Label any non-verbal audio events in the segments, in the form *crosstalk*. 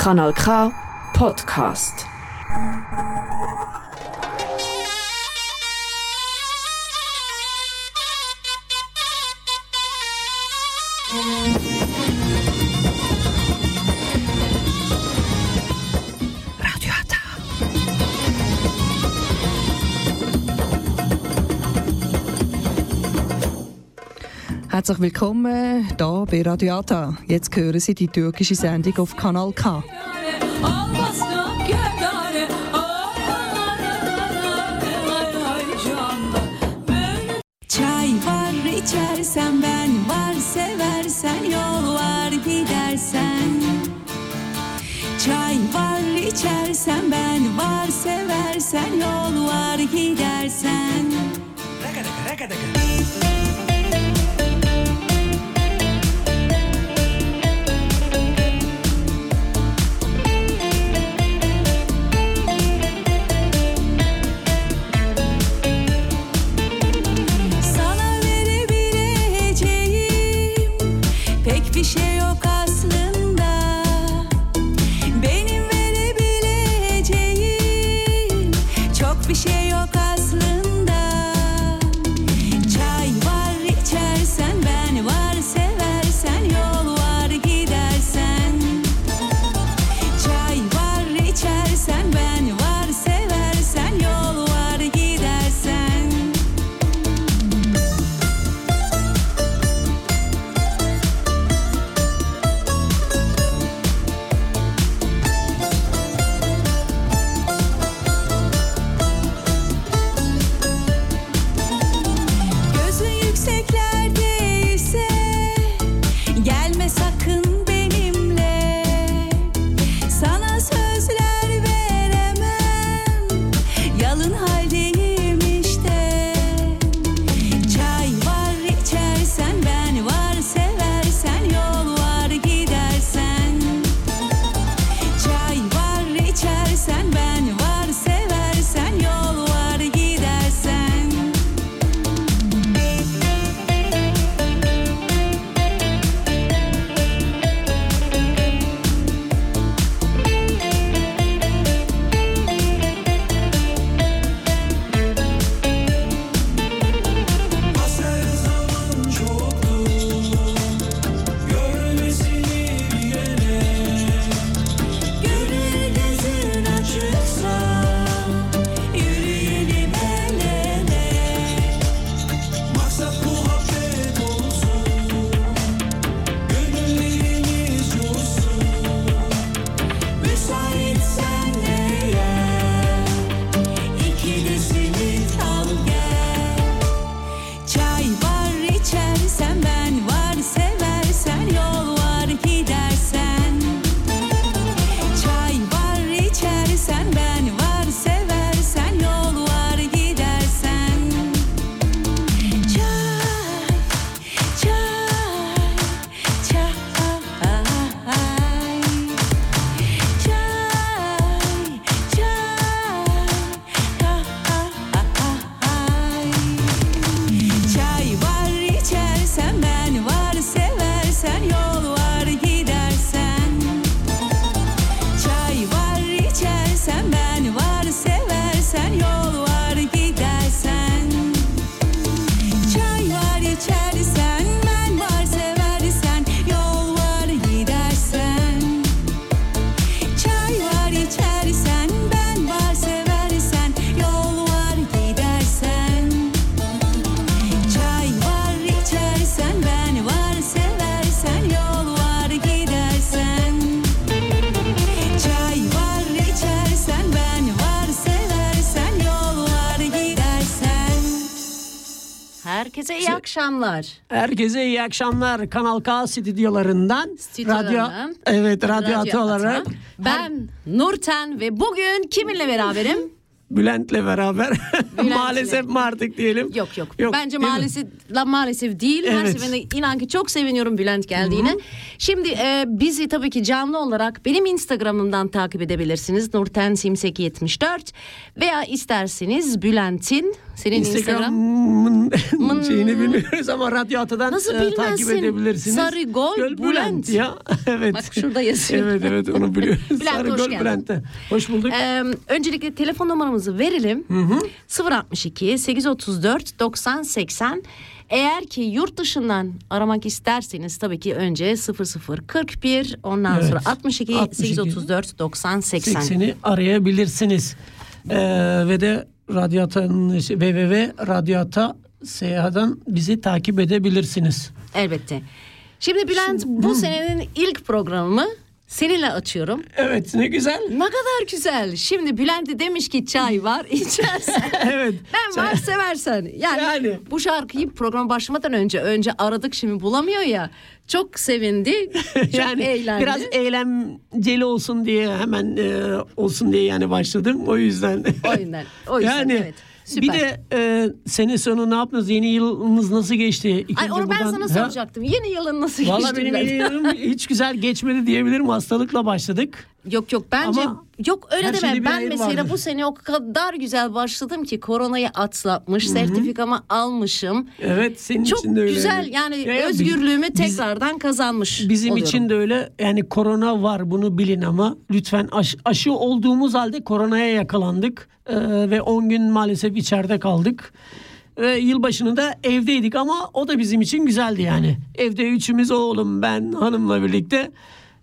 Kanal K Podcast. Herzlich willkommen hier bei Radio Ata. Jetzt hören Sie die türkische Sendung auf Kanal K. Çay var içersen ben var seversen yol var gidersen Çay var içersen ben var seversen yol var gidersen Raka raka akşamlar. Herkese iyi akşamlar. Kanal K stüdyolarından. Radyo, evet radyo, radyo atı olarak. Ben Nurten ve bugün kiminle beraberim? Bülent'le beraber. *laughs* Maalesef mi artık diyelim. Yok yok. Yok, Bence değil maalesef la maalesef değil. Her Evet. seferinde inan ki çok seviniyorum Bülent geldiğine. Şimdi e, bizi tabii ki canlı olarak benim Instagram'ımdan takip edebilirsiniz. Nurten Simsek 74 veya isterseniz Bülent'in senin Instagram Instagram'ın şeyini bilmiyoruz ama Radyo Ata'dan Nasıl e, takip edebilirsiniz. Sarı Gol Göl Bülent. ya. *laughs* evet. Bak şurada yazıyor. evet evet onu biliyoruz. *laughs* Bülent, Sarı hoş Göl geldin. Bülent'te. Hoş bulduk. Ee, öncelikle telefon numaramızı verelim. 062 834 90 80. Eğer ki yurt dışından aramak isterseniz tabii ki önce 0041 ondan Evet. sonra 62, 62, 834 90 80. 80'i arayabilirsiniz. Ee, ve de Radyo Ata'nın www Radyoata Seyaha'dan bizi takip edebilirsiniz. Elbette. Şimdi Bülent bu senenin ilk programı seninle açıyorum. Evet ne güzel. Ne kadar güzel. Şimdi Bülent demiş ki çay var *laughs* içersen. Evet. Ben var seversen. Yani, Yani. bu şarkıyı program başlamadan önce önce aradık şimdi bulamıyor ya. Çok sevindi. *laughs* Çok yani eğlendi. biraz eğlenceli olsun diye hemen e, olsun diye yani başladım. O yüzden. O yüzden. O yüzden yani evet. Süper. bir de e, sene sonu ne yaptınız? Yeni yılınız nasıl geçti? Ay İkinci onu ben buradan- sana Ha? soracaktım. Yeni yılın nasıl Valla geçti? benim Bülent? yeni yılım hiç güzel geçmedi diyebilirim. Hastalıkla başladık. Yok yok bence Ama yok öyle her deme. şeyde bir Ben mesela vardır. bu sene o kadar güzel başladım ki koronayı atlatmış, sertifikamı almışım. Evet senin Çok için de öyle. güzel yani Ya, özgürlüğümü biz- tekrardan kazanmış Bizim oluyorum. için de öyle yani korona var bunu bilin ama lütfen aş- aşı olduğumuz halde koronaya yakalandık Ee, ve 10 gün maalesef içeride kaldık. Ve yılbaşını da evdeydik ama o da bizim için güzeldi yani. Evde üçümüz oğlum ben hanımla birlikte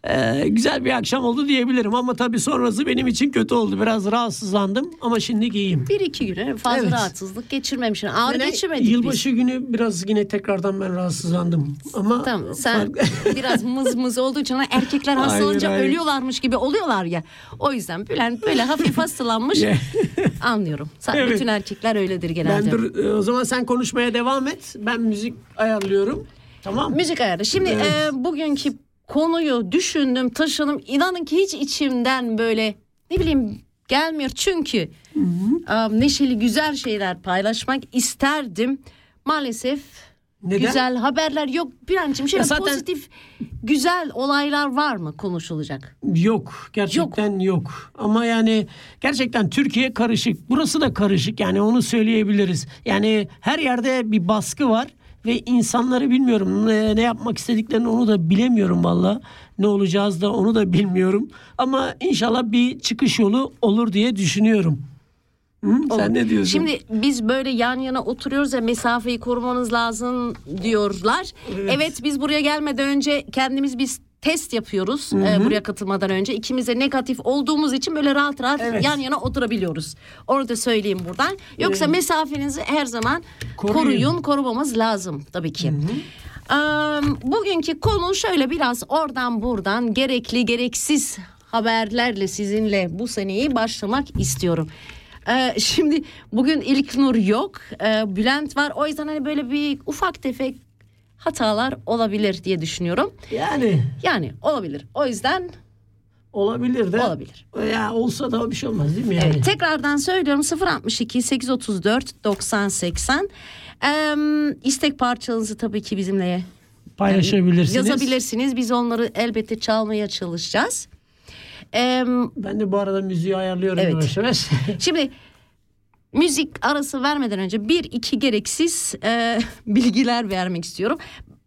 ee, güzel bir akşam oldu diyebilirim ama tabii sonrası benim için kötü oldu. Biraz rahatsızlandım ama şimdi iyiyim. Bir iki güne fazla Evet. rahatsızlık geçirmemişsin. Ağır Yani geçirmedik biz. Yılbaşı günü biraz yine tekrardan ben rahatsızlandım. Ama Tamam sen fark- *laughs* biraz mız mız olduğu için erkekler hastalanınca hayır. ölüyorlarmış gibi oluyorlar ya. O yüzden Bülent böyle hafif *laughs* hastalanmış. Anlıyorum. Sen, Evet. Bütün erkekler öyledir genelde. Ben dur e, o zaman sen konuşmaya devam et. Ben müzik ayarlıyorum. Tamam. Müzik ayarı. Şimdi Evet. e, bugünkü konuyu düşündüm, taşıdım. İnanın ki hiç içimden böyle ne bileyim gelmiyor. Çünkü e, neşeli güzel şeyler paylaşmak isterdim. Maalesef Neden? güzel haberler yok. Bülent'ciğim şöyle Ya zaten- pozitif güzel olaylar var mı konuşulacak? Yok. Gerçekten yok. Ama yani gerçekten Türkiye karışık. Burası da karışık. Yani onu söyleyebiliriz. Yani her yerde bir baskı var ve insanları bilmiyorum ne, ne yapmak istediklerini onu da bilemiyorum valla. Ne olacağız da onu da bilmiyorum. Ama inşallah bir çıkış yolu olur diye düşünüyorum. Hı? Sen ne diyorsun? Şimdi biz böyle yan yana oturuyoruz ya mesafeyi korumanız lazım diyorlar. Evet, biz buraya gelmeden önce kendimiz biz test yapıyoruz e, buraya katılmadan önce. İkimiz de negatif olduğumuz için böyle rahat rahat Evet. yan yana oturabiliyoruz. Onu da söyleyeyim buradan. Yoksa mesafenizi her zaman Koruyun. koruyun, korumamız lazım tabii ki. Ee, bugünkü konu şöyle biraz oradan buradan gerekli gereksiz haberlerle sizinle bu seneyi başlamak istiyorum. Ee, şimdi bugün İlk Nur yok. Ee, Bülent var. O yüzden hani böyle bir ufak tefek hatalar olabilir diye düşünüyorum. yani Yani olabilir. O yüzden olabilir de. Olabilir. Ya olsa da bir şey olmaz değil mi yani? Evet, tekrardan söylüyorum 062 834 90 80. Ee, istek parçalarınızı tabii ki bizimle Paylaşabilirsiniz. yazabilirsiniz. Biz onları elbette çalmaya çalışacağız. Ee, Ben de bu arada müziği ayarlıyorum Evet. yavaş yavaş. Şimdi *laughs* müzik arası vermeden önce bir iki gereksiz e, *laughs* bilgiler vermek istiyorum.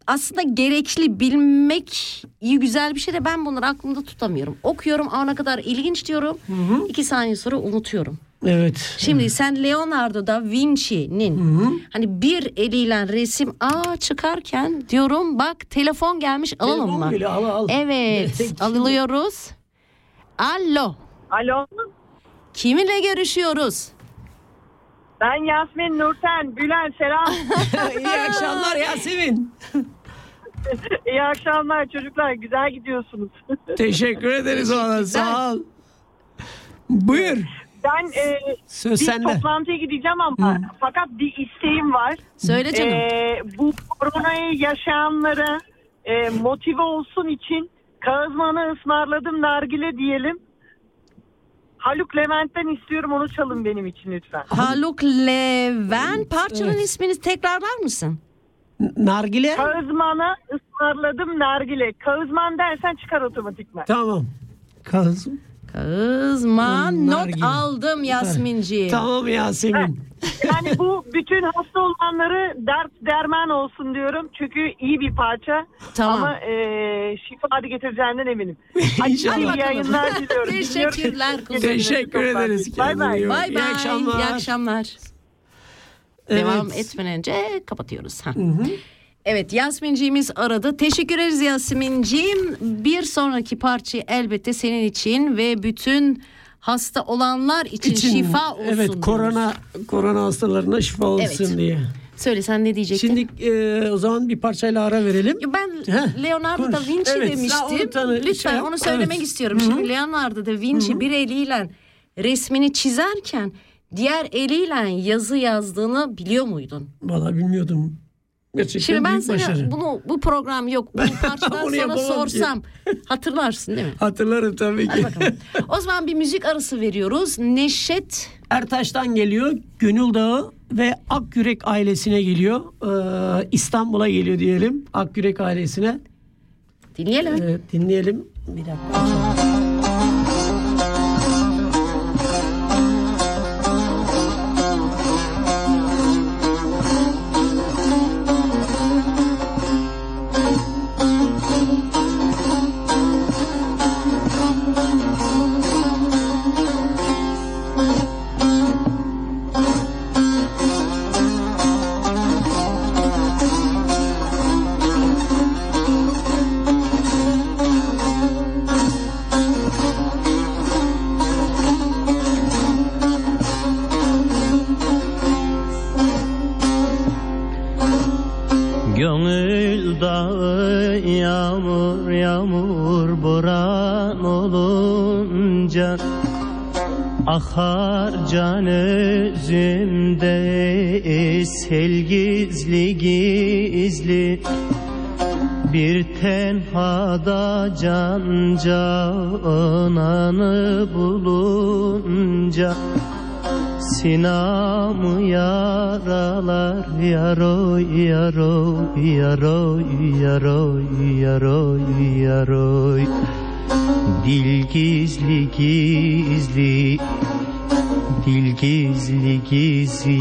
Aslında gerekli bilmek iyi güzel bir şey de ben bunları aklımda tutamıyorum. Okuyorum ne kadar ilginç diyorum. iki saniye sonra unutuyorum. evet. Şimdi sen Leonardo da Vinci'nin hani bir eliyle resim aa çıkarken diyorum bak telefon gelmiş alalım Telefon mı? geliyor, al, al. Evet *laughs* alıyoruz. Alo Alo, kiminle görüşüyoruz? Ben Yasmin Nurten. Bülent selam. *laughs* İyi akşamlar Yasemin. İyi akşamlar çocuklar. Güzel gidiyorsunuz. *laughs* Teşekkür ederiz ona sağ ol. Buyur. Ben e, Söz bir sende. toplantıya gideceğim ama fakat bir isteğim var. Söyle canım. E, bu koronayı yaşayanlara e, motive olsun için Kağızman'ı ısmarladım nargile diyelim. Haluk Levent'ten istiyorum onu çalın benim için lütfen. Haluk Levent parçanın Evet. ismini tekrarlar mısın? Nargile? Kağızman'a ısmarladım nargile. Kağızman dersen çıkar otomatikman. Tamam. Kazım. Kızman Hmm, not nargile. aldım Yasminci. *laughs* Tamam Yasemin. Yani bu bütün hasta olanları dert derman olsun diyorum. Çünkü iyi bir parça. Tamam. Ama e, şifa getireceğinden eminim. *laughs* İnşallah. iyi yayınlar diliyorum. *laughs* Teşekkürler kuzum. Teşekkür ederiz. Bay bay. Bak. Bay İyi bay. akşamlar. İyi akşamlar. Evet. Devam etmeden önce kapatıyoruz. Ha. Evet Yasminciğimiz aradı. Teşekkür ederiz Yasminciğim. Bir sonraki parça elbette senin için ve bütün hasta olanlar için, İçin, şifa olsun. Evet diyoruz. korona korona hastalarına şifa olsun Evet. diye. Söyle sen ne diyecektin? Şimdi e, o zaman bir parçayla ara verelim. Ben Heh, Leonardo konuş. da Vinci Evet, onu demiştim. tanı- Lütfen şey- onu söylemek evet. istiyorum. Şimdi Leonardo da Vinci bir eliyle resmini çizerken diğer eliyle yazı yazdığını biliyor muydun? Valla bilmiyordum. Gerçekten Şimdi ben sana başarı. bunu bu program yok. Bu parçadan *laughs* sonra yapamam ki. sorsam hatırlarsın değil mi? Hatırlarım tabii ki. O zaman bir müzik arası veriyoruz. Neşet Ertaş'tan geliyor. Gönül Dağı ve Akyürek ailesine geliyor. Ee, İstanbul'a geliyor diyelim. Akyürek ailesine. dinleyelim. Evet, dinleyelim. Bir dakika. Gizli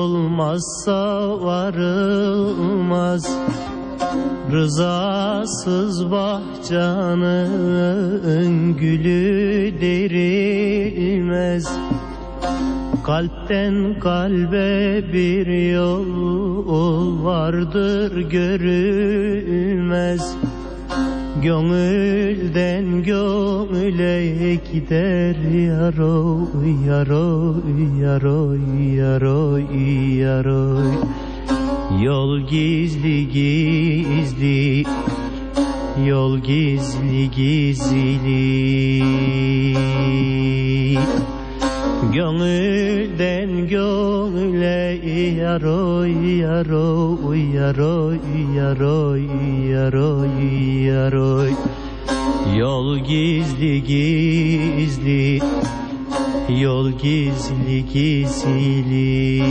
olmazsa varılmaz. Rızasız bahçanın gülü derilmez. Kalpten kalbe bir yol vardır görülmez Gönülden gönüle gider yaroy yaroy yaroy yaroy yaroy. Yol gizli gizli Yol gizli gizli Gönülden gönüle yaroy yaroy yaroy yaroy yaroy yaroy Yol gizli gizli Yol gizli gizli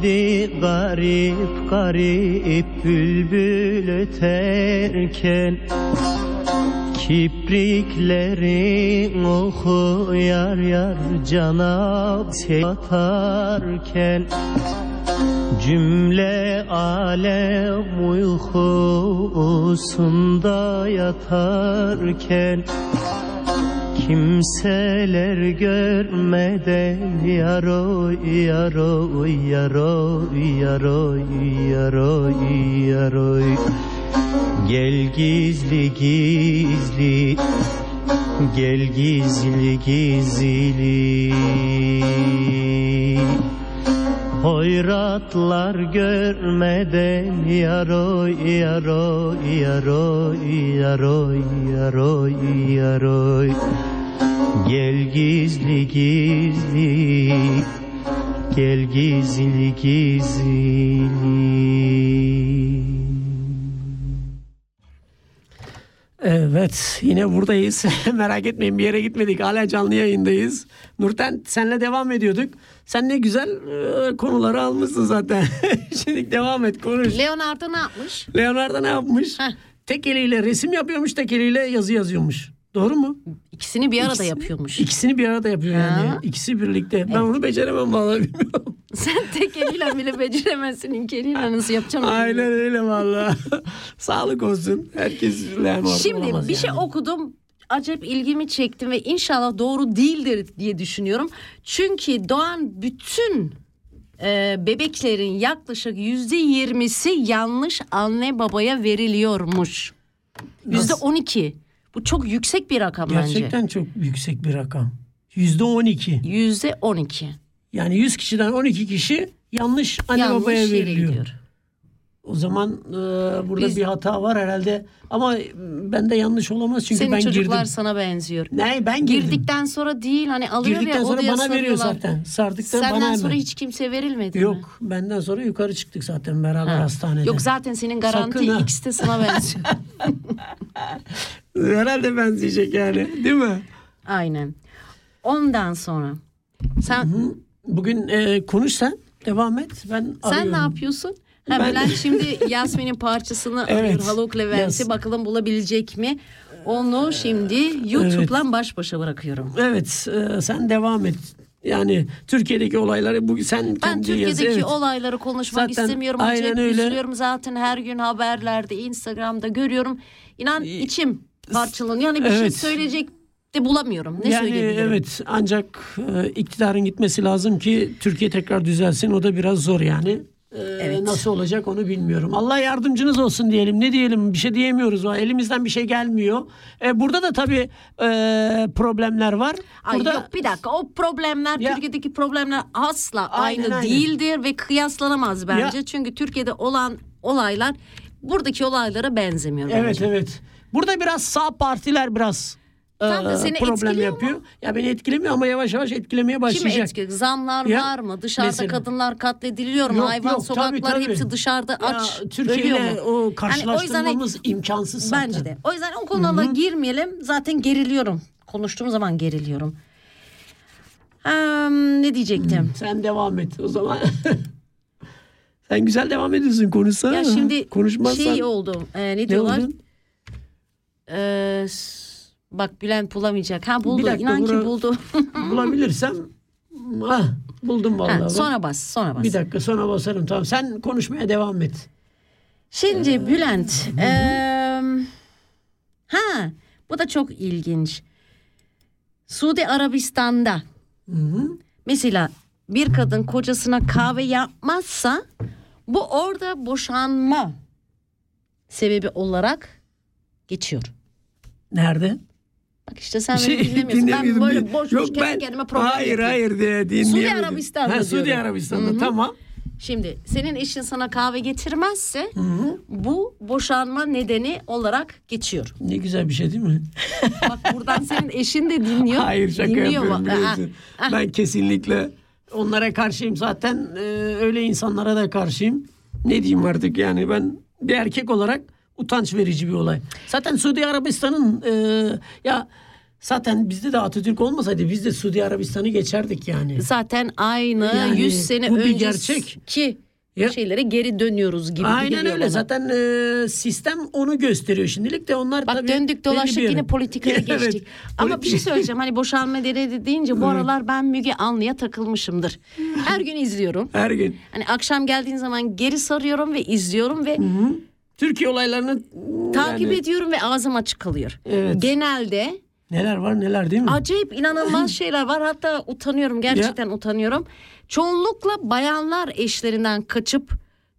vakti garip garip bülbül öterken Kipriklerin oku yar yar cana atarken Cümle alem uykusunda yatarken Kimseler görmeden yaro yaro yaro yaro yaro yaro Gel gizli gizli Gel gizli gizli. Hoyratlar görmeden yaro yaro yaro yaro yaro yaro Gel gizli gizli Gel gizli gizli Evet yine buradayız. *laughs* Merak etmeyin bir yere gitmedik. Hala canlı yayındayız. Nurten senle devam ediyorduk. Sen ne güzel e, konuları almışsın zaten. *laughs* Şimdi devam et konuş. Leonardo ne yapmış? Leonardo ne yapmış? Heh. Tek eliyle resim yapıyormuş, tek eliyle yazı yazıyormuş. Doğru mu? İkisini bir arada İkisi- yapıyormuş. İkisini bir arada yapıyor yani. Ha. İkisi birlikte. Ben onu beceremem vallahi bilmiyorum. *laughs* Sen tek eliyle bile beceremezsin. İlk eliyle nasıl yapacağım? Aynen öyle vallahi. *laughs* Sağlık olsun. Herkes Leonardo Şimdi bir şey yani. okudum. Acayip ilgimi çekti ve inşallah doğru değildir diye düşünüyorum. Çünkü doğan bütün e, bebeklerin yaklaşık yüzde yirmisi yanlış anne babaya veriliyormuş. Yüzde on iki. Bu çok yüksek bir rakam bence. Gerçekten çok yüksek bir rakam. Yüzde on iki. Yüzde on iki. Yani 100 kişiden 12 kişi yanlış anne Yanlış babaya veriliyor. gidiyor. O zaman e, burada Biz- bir hata var herhalde. Ama bende yanlış olamaz çünkü Senin ben çocuklar girdim. sana benziyor. Ne ben girdim. Girdikten sonra değil hani alıyor Girdikten ya sonra bana veriyor sarıyorlar. zaten. Sardıktan Senden bana sonra hemen. hiç kimse verilmedi mi? Yok benden sonra yukarı çıktık zaten beraber Ha. hastanede. Yok zaten senin garanti Sakın de sana benziyor. *laughs* Herhalde benzeyecek yani değil mi? Aynen. Ondan sonra sen Bugün e, konuş sen devam et. Ben sen arıyorum. ne yapıyorsun? Ha, Ben- Bülent *laughs* şimdi Yasmin'in parçasını Evet. arıyor. Haluk Levent'i Yas- bakalım bulabilecek mi? Onu şimdi YouTube'la baş başa bırakıyorum. Evet e, sen devam et. Yani Türkiye'deki olayları bu sen Ben kendi yaz- Türkiye'deki evet. olayları konuşmak Zaten istemiyorum. aynen Acayip öyle. üzülüyorum zaten her gün haberlerde, Instagram'da görüyorum. İnan içim parçalanıyor. Yani bir şey Evet. söyleyecek de bulamıyorum. Ne yani söyleyebilirim? evet ancak e, iktidarın gitmesi lazım ki Türkiye tekrar düzelsin. O da biraz zor yani. E, Evet. Nasıl olacak onu bilmiyorum. Allah yardımcınız olsun diyelim. Ne diyelim bir şey diyemiyoruz. Elimizden bir şey gelmiyor. E, burada da tabii e, problemler var. Ay Burada yok bir dakika o problemler Ya- Türkiye'deki problemler asla Aynen, aynı aynen. değildir ve kıyaslanamaz bence. Ya- Çünkü Türkiye'de olan olaylar buradaki olaylara benzemiyor Evet bence. evet. Burada biraz sağ partiler biraz Tam da e, seni problem yapıyor. mu? Ya beni etkilemiyor ama yavaş yavaş etkilemeye başlayacak. etkiliyor? Zamlar Ya, var mı? Dışarıda mesela. kadınlar katlediliyor mu? Yok, Hayvan yok, sokaklar tabii, tabii. hepsi dışarıda Ya, aç. Türkiye ölüyor ile mu? o Yani karşılaştırmamız imkansız zaten. Bence de. O yüzden o konulara girmeyelim. Zaten geriliyorum. Konuştuğum zaman geriliyorum. Eee, ne diyecektim? Sen devam et o zaman. *laughs* Sen güzel devam ediyorsun konuşsana. Ya şimdi Konuşmazsan şey oldu. e, ne ne diyorlar? oldu? Ee, bak Bülent bulamayacak. Ha buldu. dakika, İnan ki buldu. *laughs* Bulabilirsem ha, buldum vallahi. ha, sonra bas. Sonra bas. Bir dakika sonra basarım tamam. Sen konuşmaya devam et. Şimdi Bülent. eee, ha bu da çok ilginç. Suudi Arabistan'da mesela bir kadın kocasına kahve yapmazsa bu orada boşanma sebebi olarak geçiyor. Nerede? Bak işte sen Şey, beni dinlemiyorsun. Ben böyle boş boş Yok, kendi ben- kendime program Hayır yapıyorum. hayır diye dinleyemedim. Arabistan'da Ha, Suudi. Arabistan'da Hı hı. tamam. Şimdi senin eşin sana kahve getirmezse bu boşanma nedeni olarak geçiyor. Ne güzel bir şey değil mi? Bak buradan senin eşin de dinliyor. Hayır şaka dinliyor yapıyorum. Ben kesinlikle onlara karşıyım zaten. Ee, öyle insanlara da karşıyım. Ne diyeyim artık yani ben bir erkek olarak utanç verici bir olay. Zaten Suudi Arabistan'ın e, ya Zaten bizde de Atatürk olmasaydı biz de Suudi Arabistan'ı geçerdik yani. Zaten aynı Yani 100 sene bu önceki gerçek. ki şeylere geri dönüyoruz gibi Aynen öyle. bana. Zaten e, sistem onu gösteriyor şimdilik de onlar Bak tabii döndük dolaştık yine politikaya *laughs* Evet, geçtik. Ama bir şey söyleyeceğim hani boşanma deredi deyince bu aralar ben Müge Anlı'ya takılmışımdır. Her gün izliyorum. Her gün. Hani akşam geldiğin zaman geri sarıyorum ve izliyorum ve Türkiye olaylarını takip yani ediyorum ve ağzım açık kalıyor. Evet. Genelde neler var neler değil mi? acayip inanılmaz *laughs* şeyler var. Hatta utanıyorum gerçekten utanıyorum. Çoğunlukla bayanlar eşlerinden kaçıp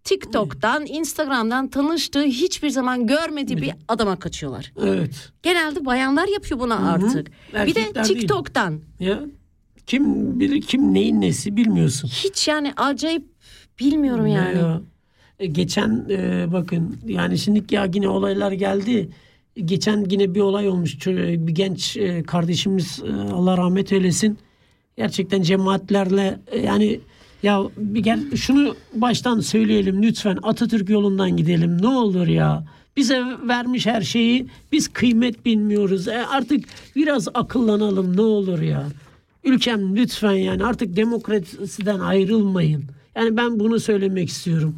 TikTok'tan, Instagram'dan tanıştığı hiçbir zaman görmediği bir adama kaçıyorlar. Evet. Genelde bayanlar yapıyor bunu artık. Bir de Erkekler değil. TikTok'tan Ya kim bilir kim neyin nesi bilmiyorsun. hiç yani acayip bilmiyorum yani. Ya. E, Geçen e, bakın yani şimdi ya yine olaylar geldi. Geçen yine bir olay olmuş. Çö- Bir genç e, kardeşimiz e, Allah rahmet eylesin. Gerçekten cemaatlerle e, yani ya bir gel şunu baştan söyleyelim lütfen Atatürk yolundan gidelim ne olur ya. Bize vermiş her şeyi biz kıymet bilmiyoruz. E, artık biraz akıllanalım ne olur ya. Ülkem lütfen yani artık demokrasiden ayrılmayın. Yani ben bunu söylemek istiyorum.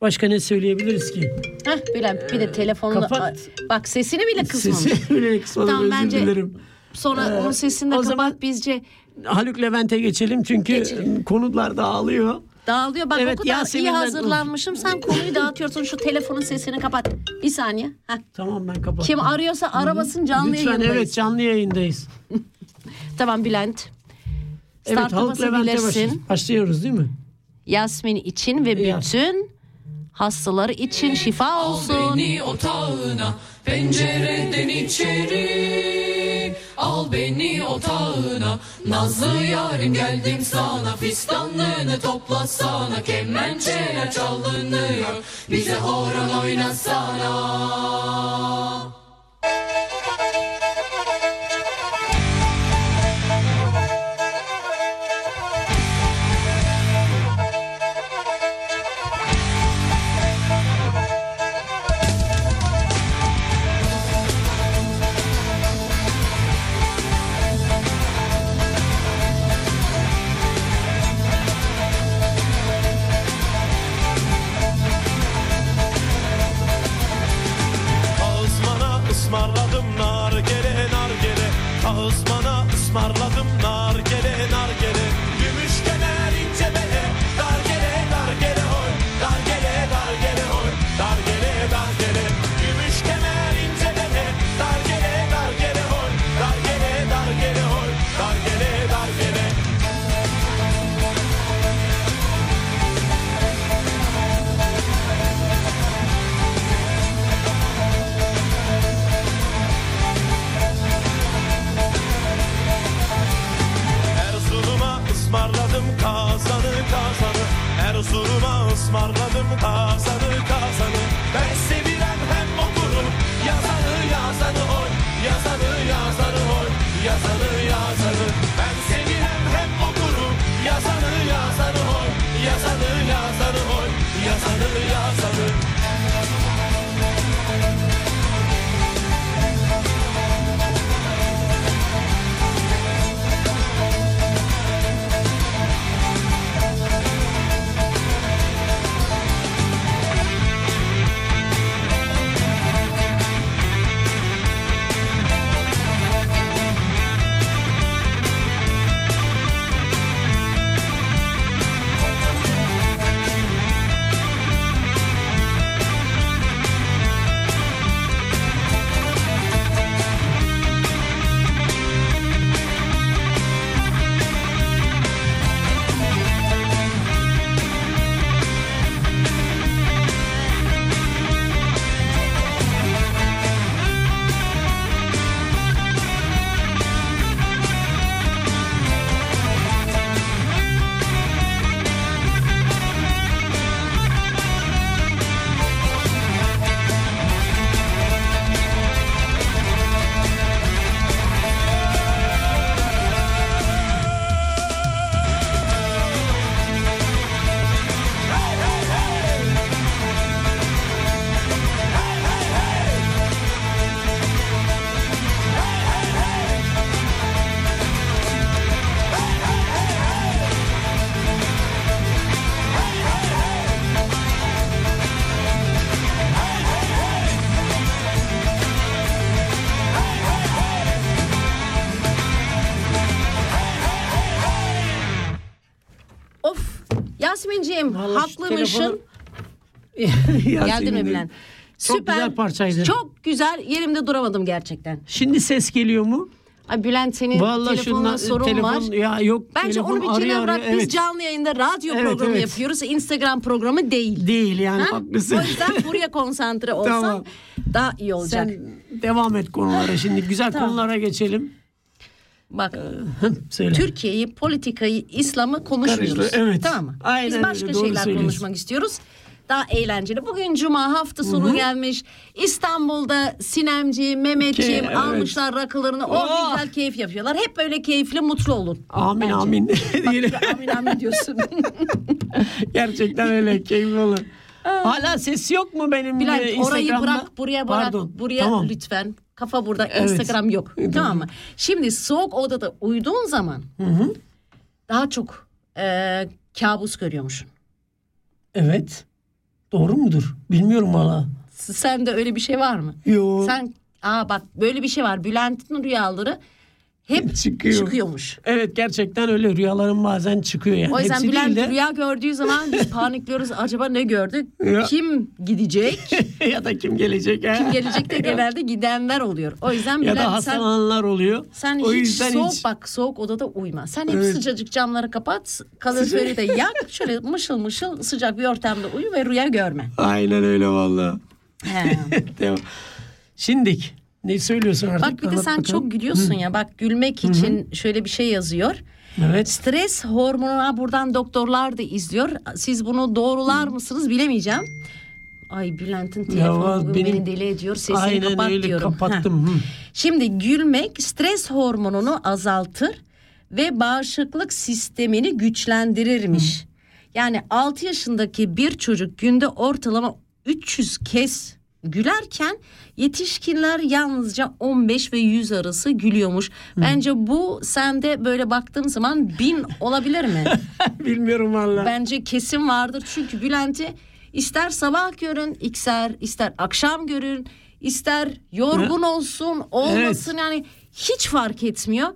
Başka ne söyleyebiliriz ki? Heh, Bülent bir de telefonla Kapat. bak sesini bile kısmamış. Sesi bile kısmadım Tamam, bence- dilerim. Sonra Ee, onun sesini de o kapat zaman- bizce Haluk Levent'e geçelim çünkü Geçelim. konular dağılıyor. dağılıyor. Bak Evet, o kadar iyi Yasemin'den- hazırlanmışım. Sen konuyu dağıtıyorsun. Şu telefonun sesini kapat. Bir saniye. Heh. Tamam ben kapattım. Kim arıyorsa arabasın canlı Lütfen yayındayız. evet canlı yayındayız. *laughs* Tamam Bülent. Evet Haluk Levent'e baş- başlıyoruz değil mi? Yasmin için ve bütün hastaları için şifa olsun. beni otağına pencereden içeri. Al beni otağına Nazlı yarim geldim sana. Fistanlığını toplasana Kemençeler çalınıyor. Bize horon oynasana. Ağızmana Geldin *laughs* Yasemin'im. mi Bülent? Çok güzel parçaydı. Çok güzel. Yerimde duramadım gerçekten. Şimdi ses geliyor mu? Ay Bülent senin Vallahi telefonuna şundan sorun telefon var. ya yok Bence telefon onu bir kenara bırak. arıyor. Biz Evet. canlı yayında radyo Evet, programı evet. yapıyoruz. Instagram programı değil. Değil yani Ha? haklısın. O yüzden buraya konsantre olsan *laughs* Tamam. daha iyi olacak. Sen devam et konulara şimdi. Güzel Tamam. konulara geçelim. Bak Söyle. Türkiye'yi, politikayı, İslam'ı konuşmuyoruz. Karıştı, evet. Tamam mı? Aynen Biz öyle, başka doğru şeyler konuşmak istiyoruz. Daha eğlenceli. Bugün cuma hafta sonu gelmiş. İstanbul'da Sinemci, Mehmetciğim Ke- evet. almışlar rakılarını. Oh, Oh! güzel keyif yapıyorlar. Hep böyle keyifli, mutlu olun. Amin Bence. amin. Bak, *laughs* amin amin diyorsun. *laughs* Gerçekten öyle keyifli olur. Hala ses yok mu benim Bülent e, orayı Instagram'da? bırak buraya bırak. Pardon. Buraya tamam. lütfen. Kafa burada Evet. Instagram yok. Tamam. Tamam mı? Şimdi soğuk odada uyuduğun zaman daha çok e, kabus görüyormuşsun. Evet. Doğru mudur? Bilmiyorum valla. S- Sende öyle bir şey var mı? Yo. Sen aa bak böyle bir şey var. Bülent'in rüyaları hep *laughs* Çıkıyor. çıkıyormuş. Evet gerçekten öyle rüyalarım bazen çıkıyor yani. O yüzden Hepsi Bülent de rüya gördüğü zaman biz *laughs* panikliyoruz. Acaba ne gördük? Ya. Kim gidecek? *laughs* ya da kim gelecek ha? Kim gelecek de genelde gidenler oluyor. O yüzden ya Bülent da sen hastalananlar oluyor. Sen o hiç soğuk hiç bak soğuk odada uyma. Sen hep Evet. sıcacık camları kapat. Kaloriferi de yak. Şöyle mışıl mışıl sıcak bir ortamda uyu ve rüya görme. Aynen öyle valla. He. Devam. Ne söylüyorsun artık? bak bir de sen bakalım. çok gülüyorsun ya. Bak gülmek için şöyle bir şey yazıyor. Evet. Stres hormonuna buradan doktorlar da izliyor. Siz bunu doğrular mısınız bilemeyeceğim. Ay Bülent'in telefonu benim- beni deli ediyor. Sesini Aynen kapat öyle diyorum. Kapattım. Hı. Şimdi gülmek stres hormonunu azaltır ve bağışıklık sistemini güçlendirirmiş. Yani 6 yaşındaki bir çocuk günde ortalama 300 kez gülerken yetişkinler yalnızca 15 ve 100 arası gülüyormuş. Bence bu sende böyle baktığın zaman bin olabilir mi? *laughs* Bilmiyorum valla. Bence kesin vardır. Çünkü Bülent'i ister sabah görün, ister ister akşam görün, ister yorgun olsun, olmasın yani hiç fark etmiyor.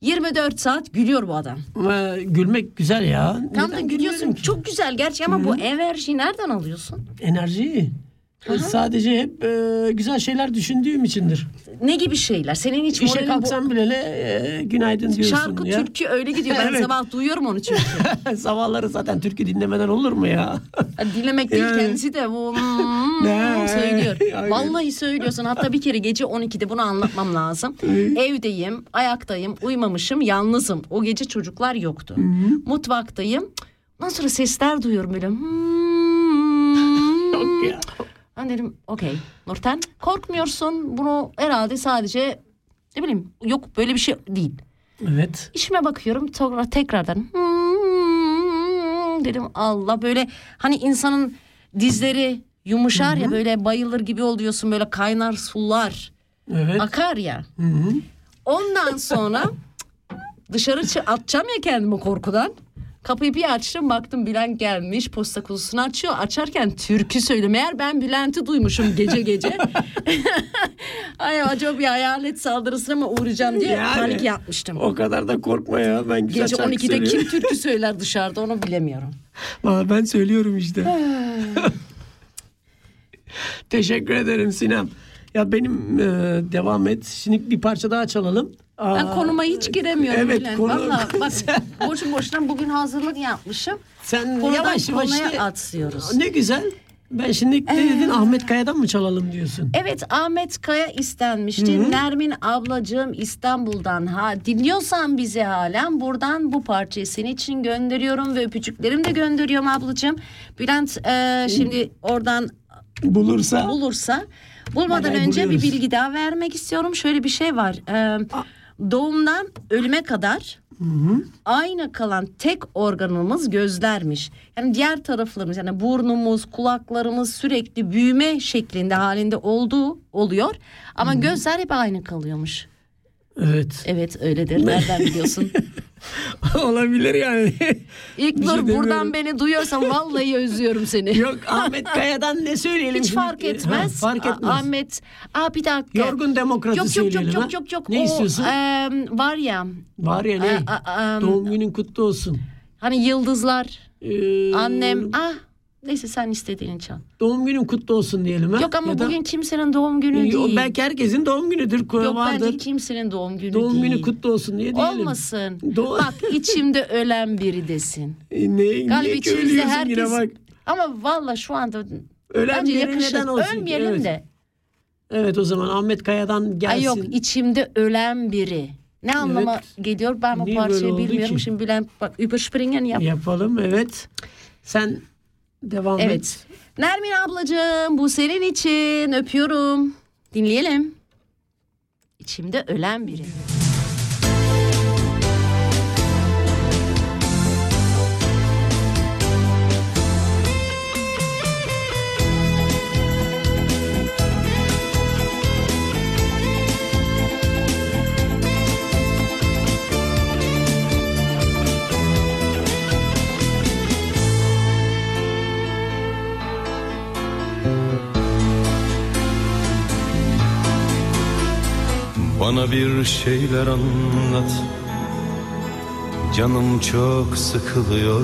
24 saat gülüyor bu adam. Ama Gülmek güzel ya. Tam da Neden gülüyorsun. gülmeyelim ki? Çok güzel gerçi ama bu enerjiyi nereden alıyorsun? Enerji. Sadece hep e, güzel şeyler düşündüğüm içindir. Ne gibi şeyler? Senin hiç İşe moralin bu- kalksam bile e, günaydın diyorsun Şarkı, ya. türkü öyle gidiyor. Ben *laughs* Evet. sabah duyuyorum onu çünkü. *laughs* Sabahları zaten türkü dinlemeden olur mu ya? Dilemek değil kendisi de bu hmm, Ne? söylüyor. *laughs* Aynen. Vallahi söylüyorsun. Hatta bir kere gece 12'de bunu anlatmam lazım. Evdeyim, ayaktayım, uyumamışım, yalnızım. O gece çocuklar yoktu. Mutfaktayım. Ondan sonra sesler duyuyorum böyle. Hmm. Yok ya. Ben dedim okey Nurten korkmuyorsun. Bunu herhalde sadece ne bileyim yok böyle bir şey değil. Evet. İşime bakıyorum sonra tekrardan "Hmm," dedim Allah böyle hani insanın dizleri yumuşar ya böyle bayılır gibi oluyorsun böyle kaynar sular Evet. akar ya. Hı hı. Ondan sonra dışarı atacağım ya kendimi korkudan. Kapıyı bir açtım baktım Bülent gelmiş posta kutusunu açıyor. Açarken türkü söylüyor. Meğer ben Bülent'i duymuşum gece gece. *laughs* *laughs* Ay acaba bir hayalet saldırısına mı uğrayacağım diye Yani. panik yapmıştım. O kadar da korkma ya. Ben güzel Gece şarkı 12'de söylüyorum. kim türkü *laughs* söyler dışarıda onu bilemiyorum. Valla ben söylüyorum işte. Teşekkür ederim Sinem. Ya benim e, devam et. Şimdi bir parça daha çalalım. Aa, Ben konuma hiç giremiyorum evet, Bülent. konu- Valla bak *laughs* boşu boşuna bugün hazırlık yapmışım. Sen Konudan yavaş yavaş işte- atlıyoruz. Ne güzel. Ben şimdi ne dedin Ahmet Kaya'dan mı çalalım diyorsun? Evet Ahmet Kaya istenmişti. Nermin ablacığım İstanbul'dan ha dinliyorsan bizi halen buradan bu parçayı senin için gönderiyorum ve öpücüklerimi de gönderiyorum ablacığım. Bülent e, şimdi oradan Bulursa. bulursa bulmadan Vallahi önce bir bilgi daha vermek istiyorum. Şöyle bir şey var. E, doğumdan ölüme kadar aynı kalan tek organımız gözlermiş. Yani diğer taraflarımız yani burnumuz, kulaklarımız sürekli büyüme şeklinde halinde olduğu oluyor. Ama gözler hep aynı kalıyormuş. Evet. Evet öyledir. Nereden biliyorsun? *laughs* *laughs* Olabilir yani. *laughs* İlk şey Nur buradan demiyorum. beni duyuyorsan vallahi özlüyorum seni. Yok Ahmet Kaya'dan ne söyleyelim Hiç fark etmez. Ha, fark A- etmez. Ahmet. Aa bir dakika. Yorgun demokratı yok, yok, yok, söyleyelim yok, ha. yok, yok. Ne O, istiyorsun? em, var ya. Var ya ne? a- a- am, Doğum günün kutlu olsun. Hani yıldızlar, Ee, annem. Ah neyse sen istediğini çal. Doğum günün kutlu olsun diyelim. Ha? Yok ama Ya da- bugün kimsenin doğum günü Yo, değil. Belki herkesin doğum günüdür. Yok vardır. bence kimsenin doğum günü Doğum değil. günü kutlu olsun diye diyelim. Olmasın. Do- Bak içimde ölen biri desin. *laughs* E, ne, Galiba niye içimizde köylüyorsun herkes... yine bak. Ama valla şu anda Ölen bence yakışır. neden olsun ki? Ölmeyelim Evet. de. Evet o zaman Ahmet Kaya'dan gelsin. Ay yok içimde ölen biri. Ne anlama geliyor ben o Niye parçayı bilmiyorum. ki? Şimdi bilen bak überspringen yap. Yapalım evet. Sen devam Evet. et. Nermin ablacığım bu senin için öpüyorum. Dinleyelim. İçimde ölen biri. Bana bir şeyler anlat. Canım çok sıkılıyor.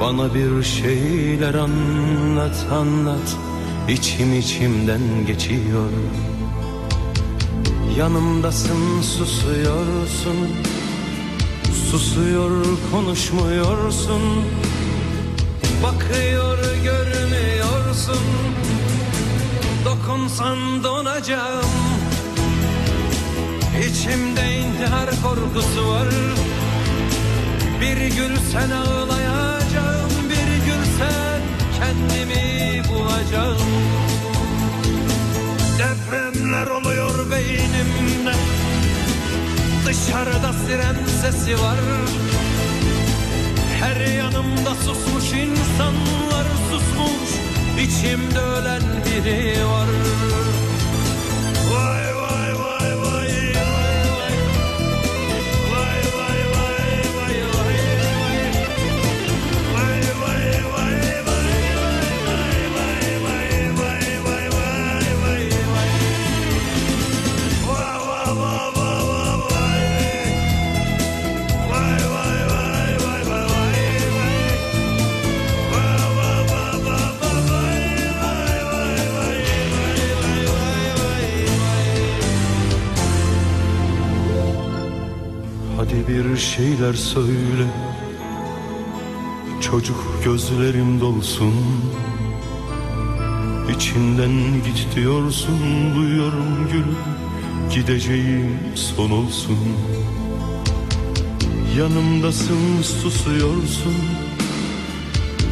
Bana bir şeyler anlat anlat. İçim içimden geçiyor. Yanımdasın susuyorsun. Susuyor konuşmuyorsun. Bakıyor görmüyorsun. Dokunsan donacağım İçimde intihar korkusu var. Bir gülsen ağlayacağım Bir gülsen kendimi bulacağım. Depremler oluyor beynimde. Dışarıda siren sesi var. Her yanımda susmuş insanlar susmuş İçimde ölen biri var bir şeyler söyle. Çocuk gözlerim dolsun. İçinden git diyorsun Duyuyorum gülüm Gideceğim son olsun. Yanımdasın susuyorsun.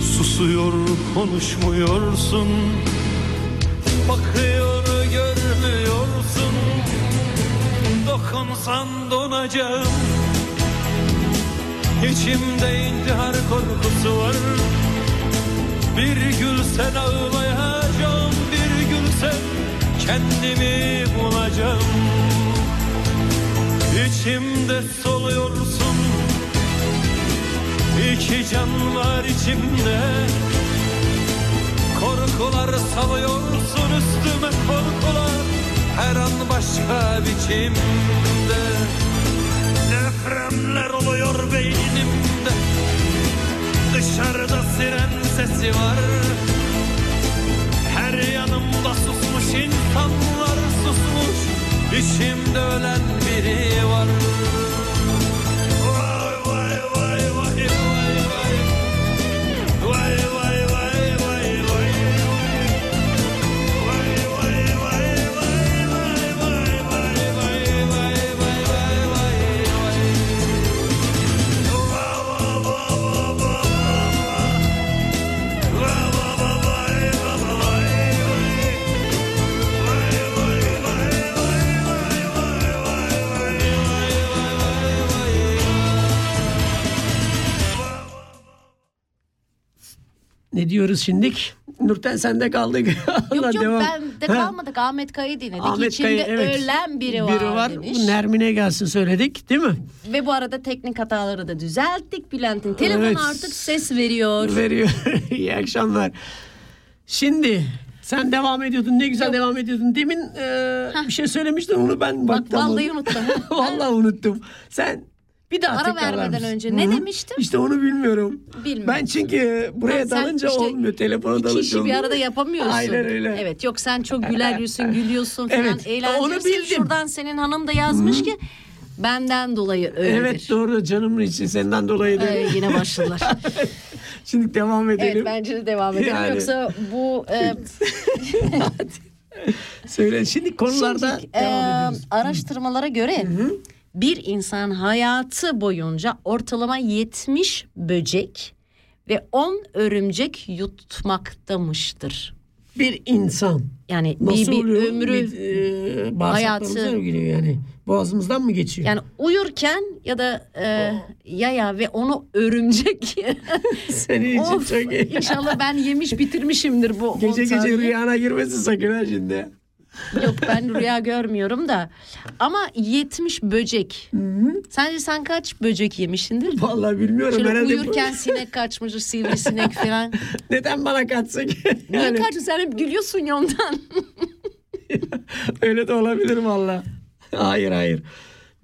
Susuyor konuşmuyorsun. Bakıyor görmüyorsun. Dokunsan donacağım İçimde intihar korkusu var. Bir gülsen ağlayacağım Bir gülsen kendimi bulacağım. İçimde soluyorsun. İki can var içimde. Korkular salıyorsun üstüme korkular Her an başka biçimde Depremler oluyor beynimde. Dışarıda siren sesi var. Her yanımda susmuş insanlar susmuş. İçimde ölen biri var Ne diyoruz şimdik? Nurten sende kaldık. *laughs* Yok yok devam. ben de Ha, kalmadık Ahmet Kaya'yı dinledik. Ahmet İçimde Kaya, evet. ölen biri var, Biri var. demiş. Bu Nermin'e gelsin söyledik değil mi? Ve bu arada teknik hataları da düzelttik. Bülent'in telefonu Evet. artık ses veriyor. Veriyor. *laughs* İyi akşamlar. Şimdi sen devam ediyordun. Ne güzel devam ediyordun. Demin e, bir şey söylemiştin onu ben Bak baktım. vallahi unuttum. *laughs* vallahi unuttum. Sen Bir daha Ara tekrarlar vermeden mısın? önce ne Hı. demiştim? İşte onu bilmiyorum. Bilmiyorum. Ben çünkü buraya Ha, sen dalınca işte olmuyor. Telefona İki dalınca işi bir olmuyor. arada yapamıyorsun. Aynen öyle. Evet yok sen çok güler yüzün gülüyorsun falan Evet, onu bildim. Şuradan senin hanım da yazmış ki benden dolayı öyledir. Evet doğru canımın için senden dolayı değil. Ee, yine başladılar. *laughs* Şimdi devam edelim. evet bence de devam edelim. Yani. Yoksa bu e, *laughs* Söyle şimdi konularda Şimdi, e, devam ediyoruz. araştırmalara göre bir insan hayatı boyunca ortalama 70 böcek ve 10 örümcek yutmaktamıştır. Bir insan Yani nasıl bir, bir oluyor? ömrü Bir, e, hayatı- yani? Boğazımızdan mı geçiyor? yani uyurken ya da e, yaya ve onu örümcek *laughs* Senin için Of, çok iyi. İnşallah ben yemiş bitirmişimdir bu. Gece gece rüyana girmesin sakın ha şimdi. Yok ben rüya görmüyorum da. Ama 70 böcek. Sence sen kaç böcek yemişsindir? Vallahi bilmiyorum. Şöyle herhalde bu- uyurken sinek kaçmıştır, sivrisinek falan. *laughs* Neden bana kaçsın ki? Niye Yani kaçtın? Sen hep gülüyorsun ya ondan. *laughs* Öyle de olabilir valla. Hayır hayır.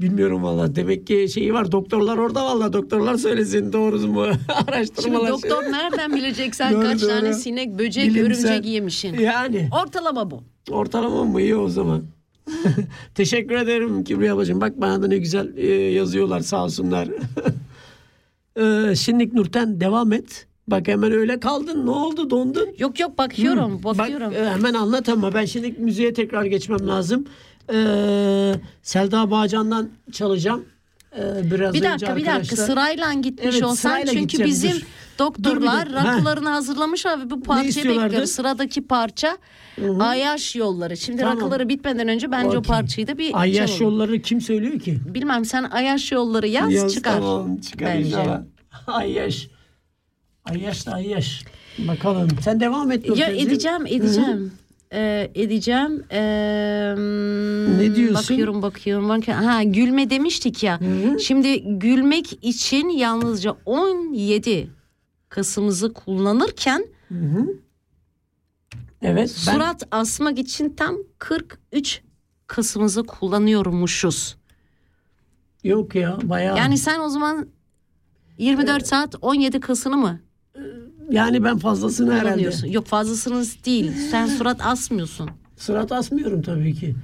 Bilmiyorum valla. Demek ki şeyi var. Doktorlar orada valla. Doktorlar söylesin doğru mu? *laughs* Şimdi Araştırmalar. doktor nereden bilecek sen Doğru, kaç tane doğru. sinek, böcek, Bilimsel. örümcek yemişsin? Yani. Ortalama bu. Ortalama mı iyi o zaman? *laughs* Teşekkür ederim Kibriya ablacığım. Bak bana da ne güzel e, yazıyorlar sağ olsunlar. *laughs* e, şimdi Nurten devam et. Bak hemen öyle kaldın. Ne oldu dondun? Yok yok bakıyorum, bakıyorum. Bak e, hemen anlat ama ben şimdi müziğe tekrar geçmem lazım. Ee, Selda Bağcan'dan çalacağım. Ee, biraz Bir önce dakika bir dakika sırayla gitmiş Evet, olsan sırayla çünkü bizim dur. doktorlar Dur bir dakika, rakılarını hazırlamışlar ve bu parçayı bekliyoruz. Sıradaki parça Ayaş yolları. Şimdi Tamam. rakıları bitmeden önce bence o Okey. parçayı da bir Ayyaş çalalım. yolları kim söylüyor ki? Bilmem sen Ayaş yolları yaz, Yaz, çıkar. Tamam çıkar bence. inşallah. *laughs* Ayyaş. Ayyaş da Ayyaş. Bakalım. Sen devam et Ya edeceğim edeceğim. Ee, edeceğim. Ee, Ne diyorsun? Bakıyorum bakıyorum. bakıyorum. Ha gülme demiştik ya. Şimdi gülmek için yalnızca 17 Kasım'ızı kullanırken Evet. Ben, surat asmak için tam 43 Kasım'ızı kullanıyormuşuz. Yok ya bayağı. Yani sen o zaman 24 saat 17 Kasım'ı mı yani ben fazlasını herhalde. Yok fazlasını değil. Sen surat asmıyorsun. Surat asmıyorum tabii ki.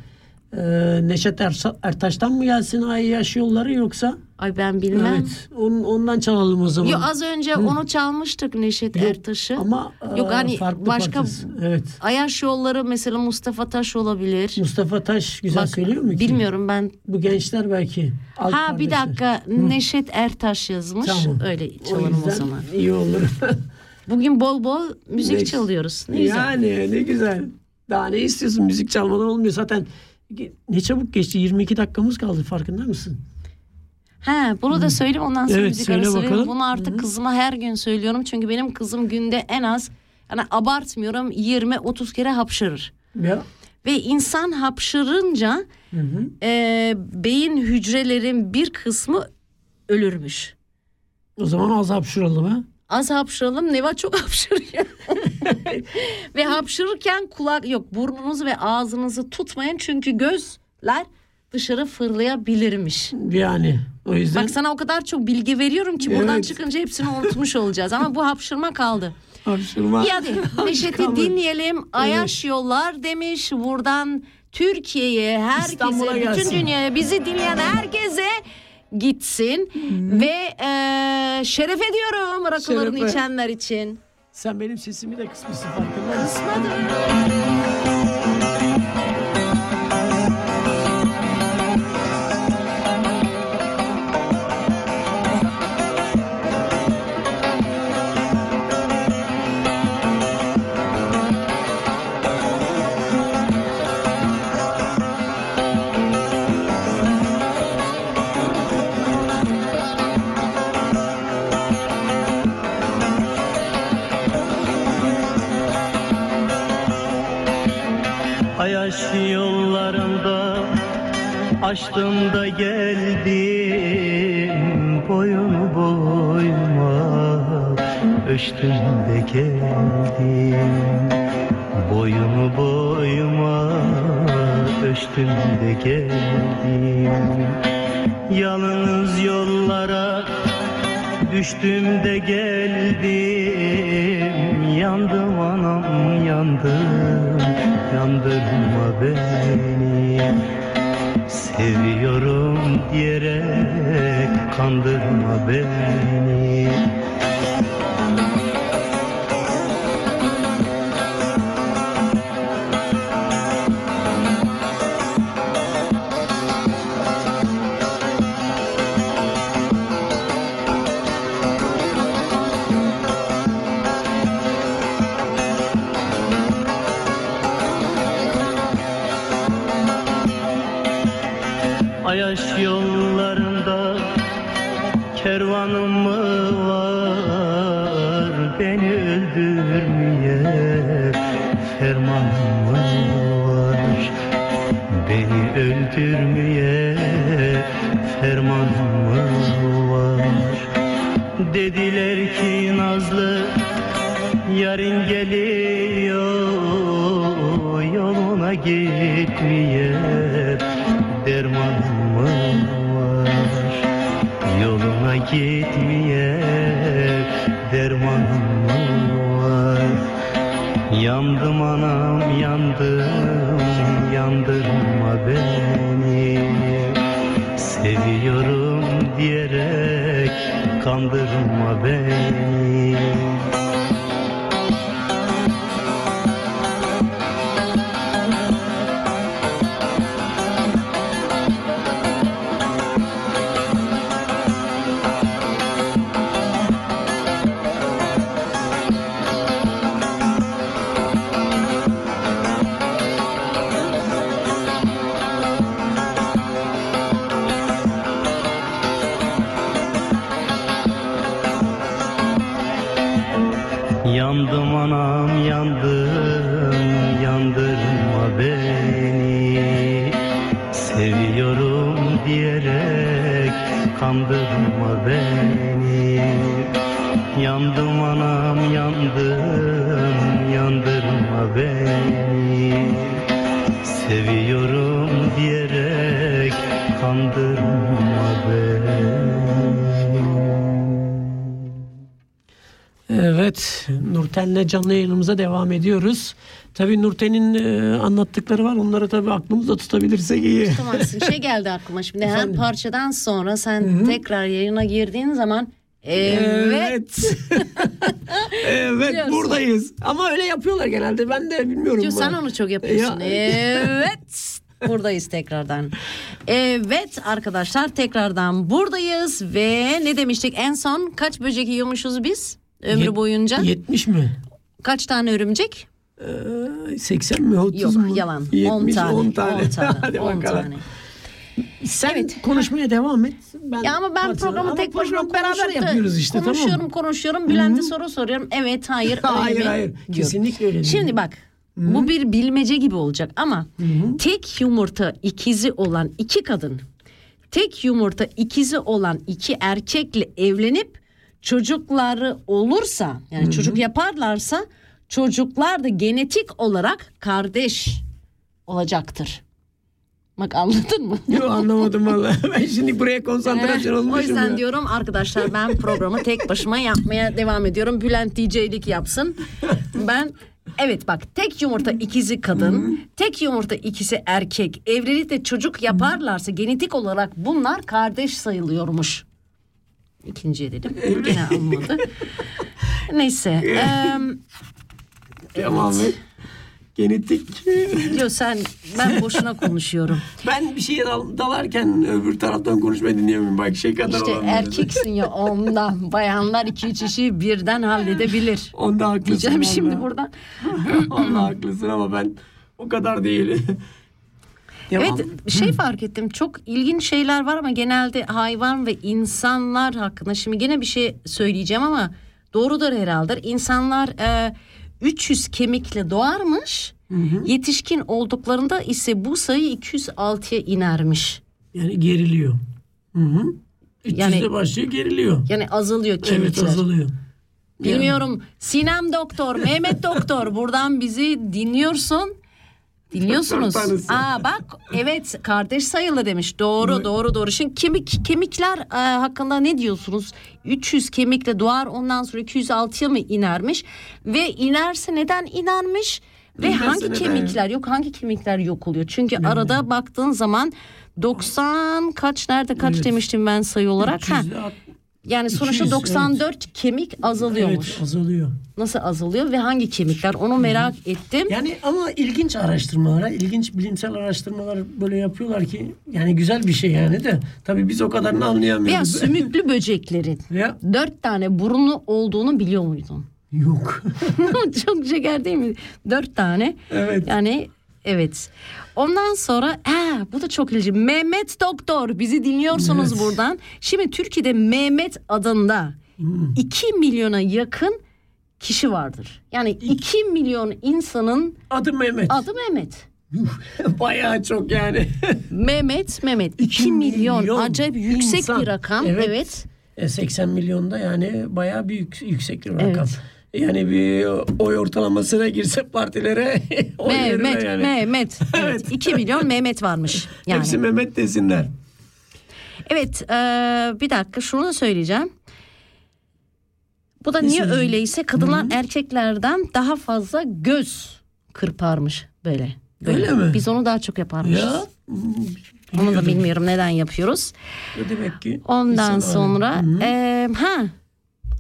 Ee, Neşet Er- Ertaş'tan mı gelsin Ayyaş yolları yoksa? Ay ben bilmem. Evet. On, ondan çalalım o zaman. Yo, az önce onu çalmıştık Neşet Yok, Ertaş'ı. Ama Yok e, hani farklı başka parçası. Evet. Ayaş yolları mesela Mustafa Taş olabilir. Mustafa Taş güzel Bak, söylüyor mu ki? Bilmiyorum ben. Bu gençler belki. ha bir kardeşler. dakika Neşet Ertaş yazmış. Tamam. Öyle O çalalım o, yüzden zaman. iyi olur. *laughs* Bugün bol bol müzik Ne- çalıyoruz. Ne güzel. yani ne güzel. Daha ne istiyorsun? Müzik çalmadan olmuyor. Zaten ne çabuk geçti. 22 dakikamız kaldı farkında mısın? Ha bunu da söyleyeyim ondan sonra Evet, müzik arası bakalım. Bunu artık kızıma her gün söylüyorum. Çünkü benim kızım günde en az yani abartmıyorum 20-30 kere hapşırır. Ya. Ve insan hapşırınca e, beyin hücrelerin bir kısmı ölürmüş. O zaman az hapşuralım ha. Az hapşıralım Neva çok *laughs* hapşırıyor. ve hapşırırken kulak yok burnunuzu ve ağzınızı tutmayın çünkü gözler dışarı fırlayabilirmiş. Yani o yüzden Bak sana o kadar çok bilgi veriyorum ki buradan Evet. çıkınca hepsini unutmuş olacağız. Ama bu hapşırma kaldı. hapşırma. İyi hadi *laughs* Neşet'i dinleyelim. Ayaş yollar demiş. Buradan Türkiye'ye, herkese, bütün dünyaya bizi dinleyen herkese gitsin. Ve e, şeref ediyorum rakılarını Şerefe. içenler için. Sen benim sesimi de kısmışsın farkında mısın? Ayaş açtım da geldim boyun boyuma. Ölçtüm de geldim Boyumu boyuma. Ölçtüm de geldim Yalnız yollara düştüm de geldim. Yandım anam yandım Yandırma beni Seviyorum diyerek kandırma beni gitmeye dermanım var. Yandım anam yandım yandırma beni. Seviyorum diyerek kandırma beni Nurten'le canlı yayınımıza devam ediyoruz. Tabii Nurten'in e, anlattıkları var. Onları tabii aklımızda tutabilirsek iyi. Tutamazsın. Şey geldi aklıma şimdi her parçadan sonra sen tekrar yayına girdiğin zaman evet, *laughs* evet, Biliyorsun. buradayız. Ama öyle yapıyorlar genelde. Ben de bilmiyorum. Diyor, sen onu çok yapıyorsun. Ya- Evet. Buradayız tekrardan. Evet arkadaşlar tekrardan buradayız ve ne demiştik en son kaç böcek yiyormuşuz biz ömrü Yet- boyunca? 70 mi? Kaç tane örümcek? Ee, 80 mi? 30 Yok mu? yalan. 70, 10 tane. 10 tane. 10 tane. *laughs* Hadi 10 bakalım. tane. Sen Evet. konuşmaya devam et. Ben Ya ama ben programı Ama tek başıma beraber yapıyoruz işte konuşuyorum, tamam mı? konuşuyorum. Bülent'e soru soruyorum. Evet, hayır, *laughs* öyle Hayır, mi? hayır. diyorum. Kesinlikle öyle. Şimdi bak. Bu bir bilmece gibi olacak ama tek yumurta ikizi olan iki kadın, tek yumurta ikizi olan iki erkekle evlenip çocukları olursa, yani çocuk yaparlarsa çocuklar da genetik olarak kardeş olacaktır. Bak anladın mı? Yok anlamadım valla. *laughs* Ben şimdi buraya konsantrasyon Eh, olmuşum. o yüzden ya. diyorum arkadaşlar ben programı tek başıma yapmaya devam ediyorum. Bülent DJ'lik yapsın. Ben evet bak tek yumurta ikizi kadın, tek yumurta ikisi erkek. Evlilik de çocuk yaparlarsa genetik olarak bunlar kardeş sayılıyormuş. İkinciye dedim. Gene anladı. Neyse. em, Tamam mı? Genetik. diyor sen ben boşuna konuşuyorum. Ben bir şeye dal- dalarken öbür taraftan konuşmayı dinleyemiyorum. Bak şey kadar İşte olanları. erkeksin ya ondan. Bayanlar iki üç işi birden halledebilir. Onda haklısın. Diyeceğim vallahi. şimdi buradan. *laughs* Vallahi haklısın ama ben o kadar değil. Devam. Evet şey fark ettim çok ilginç şeyler var ama genelde hayvan ve insanlar hakkında şimdi gene bir şey söyleyeceğim ama doğrudur herhalde. İnsanlar e, 300 kemikle doğarmış yetişkin olduklarında ise bu sayı 206'ya inermiş. Yani geriliyor. Hı hı. 300'de Yani- başlıyor geriliyor. Yani azalıyor Evet kemikler. azalıyor. Bilmiyorum. Sinem Doktor, Mehmet Doktor buradan bizi dinliyorsun. Dinliyorsunuz. Aa bak evet kardeş sayılı demiş. Doğru doğru doğru. Şimdi kemik kemikler e, hakkında ne diyorsunuz? 300 kemikle doğar ondan sonra 206'ya mı inermiş? Ve inerse neden inermiş? Ve İnerse hangi kemikler yok hangi kemikler yok oluyor? Çünkü arada baktığın zaman 90 kaç nerede kaç Evet. demiştim ben sayı olarak? Ha, 300 'de at- yani sonuçta 200, 94 kemik azalıyormuş. Evet azalıyor. Nasıl azalıyor ve hangi kemikler onu merak ettim. Yani ama ilginç araştırmalar, ilginç bilimsel araştırmalar böyle yapıyorlar ki yani güzel bir şey yani de tabii biz o kadarını anlayamıyoruz. sümüklü böceklerin *laughs* Ya dört tane burnu olduğunu biliyor muydun? yok. *laughs* Çok şeker değil mi? Dört tane. evet. Yani evet. Ondan sonra ha, bu da çok ilginç. Mehmet Doktor bizi dinliyorsunuz Evet. buradan. Şimdi Türkiye'de Mehmet adında Hmm. 2 milyona yakın kişi vardır. Yani 2 milyon insanın Adı Mehmet. adı Mehmet. *laughs* Bayağı çok yani. *laughs* Mehmet Mehmet 2 İki milyon, milyon acayip yüksek insan. bir rakam. Evet. Evet. E, 80 milyonda yani bayağı büyük yüksek bir Evet. Yani bir oy ortalamasına girse partilere *laughs* oy Mehmet yani. Mehmet. *laughs* Evet. Evet. 2 milyon Mehmet varmış. Yani. Hepsi Mehmet desinler. Evet e, bir dakika şunu da söyleyeceğim. Bu da Ne niye öyleyse kadınlar erkeklerden daha fazla göz kırparmış böyle. böyle. Öyle mi? Biz onu daha çok yaparmışız. Ya. Onu da bilmiyorum neden yapıyoruz. O demek ki. Ondan insan sonra e, ha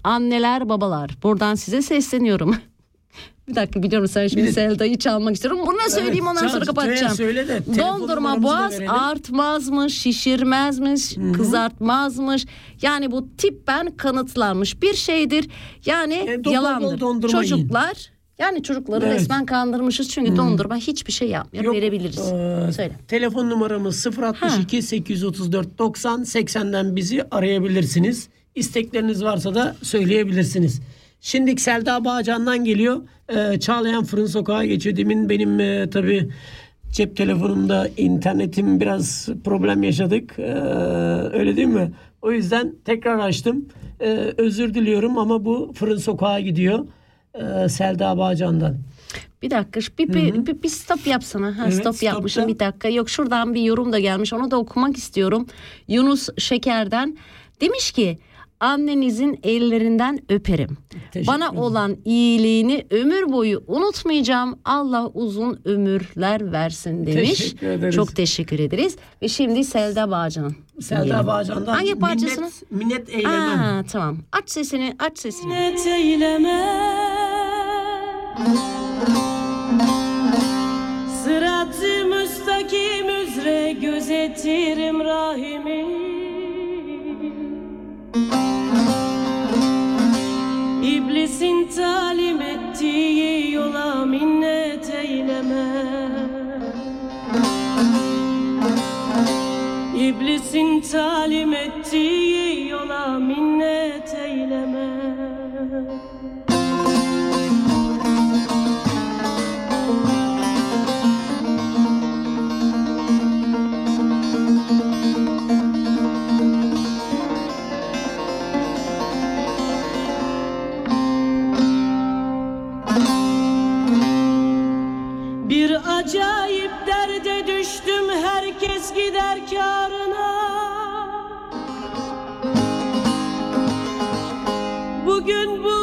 anneler babalar buradan size sesleniyorum. *laughs* bir dakika biliyorum sen şimdi Selda'yı çalmak istiyorum. Bunu da söyleyeyim Evet, ondan çal- sonra kapatacağım. Söyle de Dondurma boğaz artmazmış, şişirmezmiş, kızartmazmış. Yani bu tippen kanıtlanmış bir şeydir. Yani E, yalandır. yiyin. Çocuklar yani çocukları Evet. resmen kandırmışız çünkü dondurma hiçbir şey yapmıyor. Yok, verebiliriz. e, Söyle. Telefon numaramız 062 834 90 80'den bizi arayabilirsiniz. İstekleriniz varsa da söyleyebilirsiniz. Şimdi Selda Bağcan'dan geliyor. Ee, Çağlayan Fırın Sokağı geçiyor. Demin benim e, tabii cep telefonumda internetim biraz problem yaşadık. Ee, öyle değil mi? O yüzden tekrar açtım. Ee, özür diliyorum ama bu Fırın Sokağı gidiyor. Ee, Selda Bağcan'dan. Bir dakika bir, bir, bir, bir stop yapsana. Ha, Evet, stop yapmışım stopta. bir dakika. Yok şuradan bir yorum da gelmiş onu da okumak istiyorum. Yunus Şeker'den demiş ki annenizin ellerinden öperim. Teşekkür Bana ederim. olan iyiliğini ömür boyu unutmayacağım. Allah uzun ömürler versin demiş. Teşekkür ederiz. Çok teşekkür ederiz. Ve şimdi Selda Bağcan'ın. Selda Bağcan'dan Hangi parçasını? minnet, minnet eylemem. Aa, tamam. Aç sesini, aç sesini. minnet eyleme Sırat-ı müstakim üzere gözetirim rahimi İblisin talim ettiği yola minnet eyleme. İblisin talim ettiği yola minnet eyleme acayip derde düştüm herkes gider kârına. Bugün buldum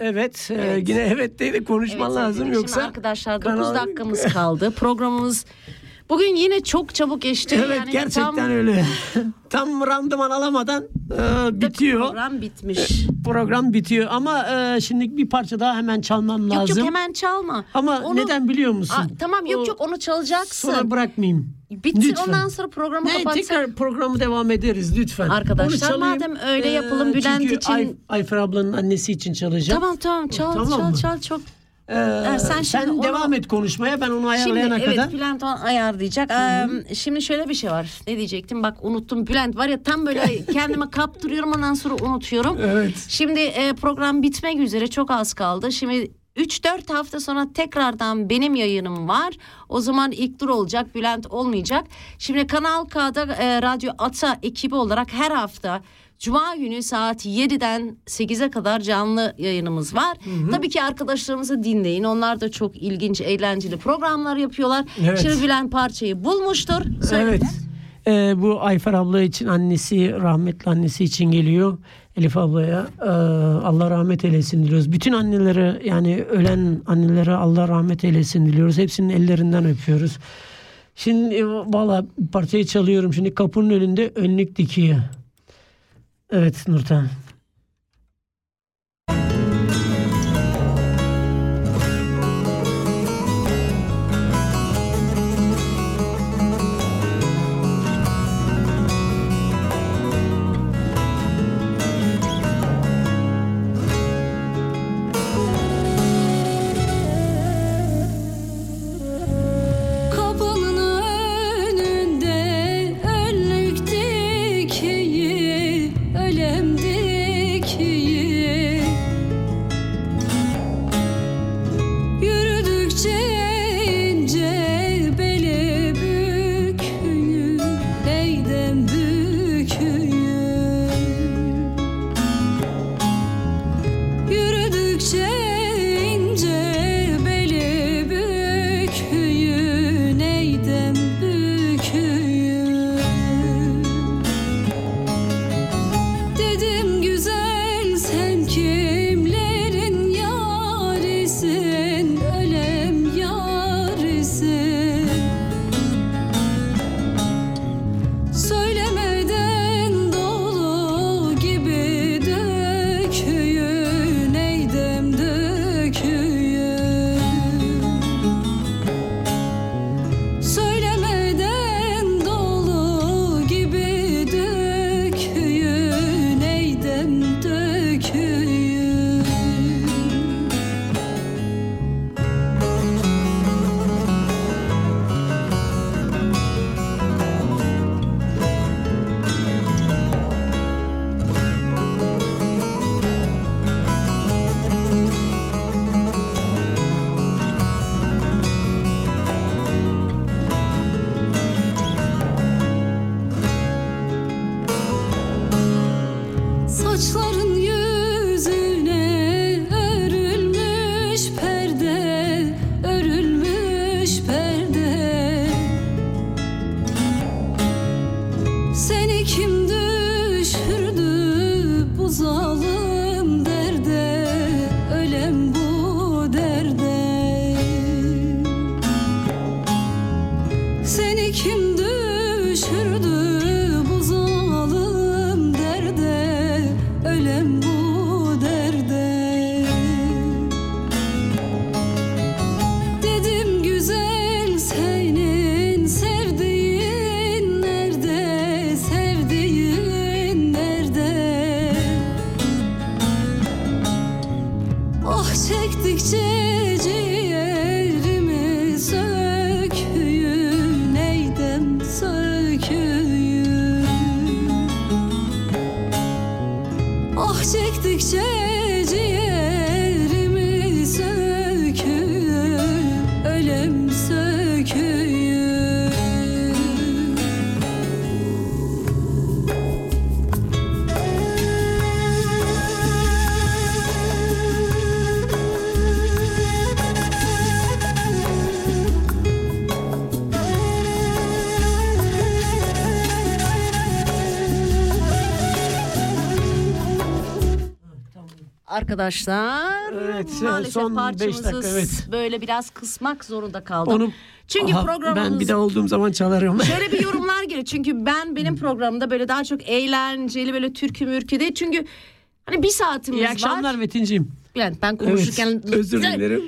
Evet, e, yine evet dedi konuşman Evet, lazım yoksa. Arkadaşlar 9 kanal- dakikamız kaldı. *laughs* Programımız bugün yine çok çabuk geçti. Evet Yani gerçekten tam- öyle. *laughs* Tam randıman alamadan e, bitiyor. Program bitmiş. Program bitiyor ama e, şimdi bir parça daha hemen çalmam lazım. Yok yok hemen çalma. Ama Onu- neden biliyor musun? Aa, tamam yok O- yok onu çalacaksın. Sonra bırakmayayım. Bitsin Lütfen. ondan sonra programı Ne, kapatsak. tekrar programı devam ederiz lütfen. Arkadaşlar, madem öyle yapalım, Bülent çünkü için- Ay, Ayfer ablanın annesi için çalacağım. Tamam tamam çal Tamam çal mı? çal çok. Ee, sen sen şimdi onu- devam et konuşmaya ben onu Şimdi ayarlayana evet kadar. Bülent onu ayarlayacak. Ee, şimdi şöyle bir şey var. Ne diyecektim? Bak unuttum. Bülent var ya tam böyle *laughs* kendime kaptırıyorum ondan sonra unutuyorum. Evet. Şimdi e, program bitmek üzere çok az kaldı. Şimdi 3-4 hafta sonra tekrardan benim yayınım var. O zaman ilk dur olacak, Bülent olmayacak. Şimdi Kanal K'da e, Radyo Ata ekibi olarak her hafta Cuma günü saat 7'den 8'e kadar canlı yayınımız var. Tabii ki arkadaşlarımızı dinleyin. Onlar da çok ilginç, eğlenceli programlar yapıyorlar. Evet. Şimdi Bülent parçayı bulmuştur. Söyle Evet. Ee, bu Ayfer abla için annesi rahmetli annesi için geliyor. Elif ablaya e, Allah rahmet eylesin diliyoruz. Bütün annelere yani ölen annelere Allah rahmet eylesin diliyoruz. Hepsinin ellerinden öpüyoruz. Şimdi e, valla parçayı çalıyorum. Şimdi kapının önünde önlük dikiyor. Evet Nurten. Zalim derde, arkadaşlar. Evet, Maalesef son parçamızı dakika, evet. böyle biraz kısmak zorunda kaldım. Onu Çünkü Aha, programımız ben bir de olduğum zaman çalarım. *laughs* Şöyle bir yorumlar geliyor. Çünkü ben benim programımda böyle daha çok eğlenceli böyle türkü mürkü değil. Çünkü hani bir saatimiz İyi var. akşamlar Metin'ciğim. Bülent ben konuşurken Evet, *laughs* özür dilerim.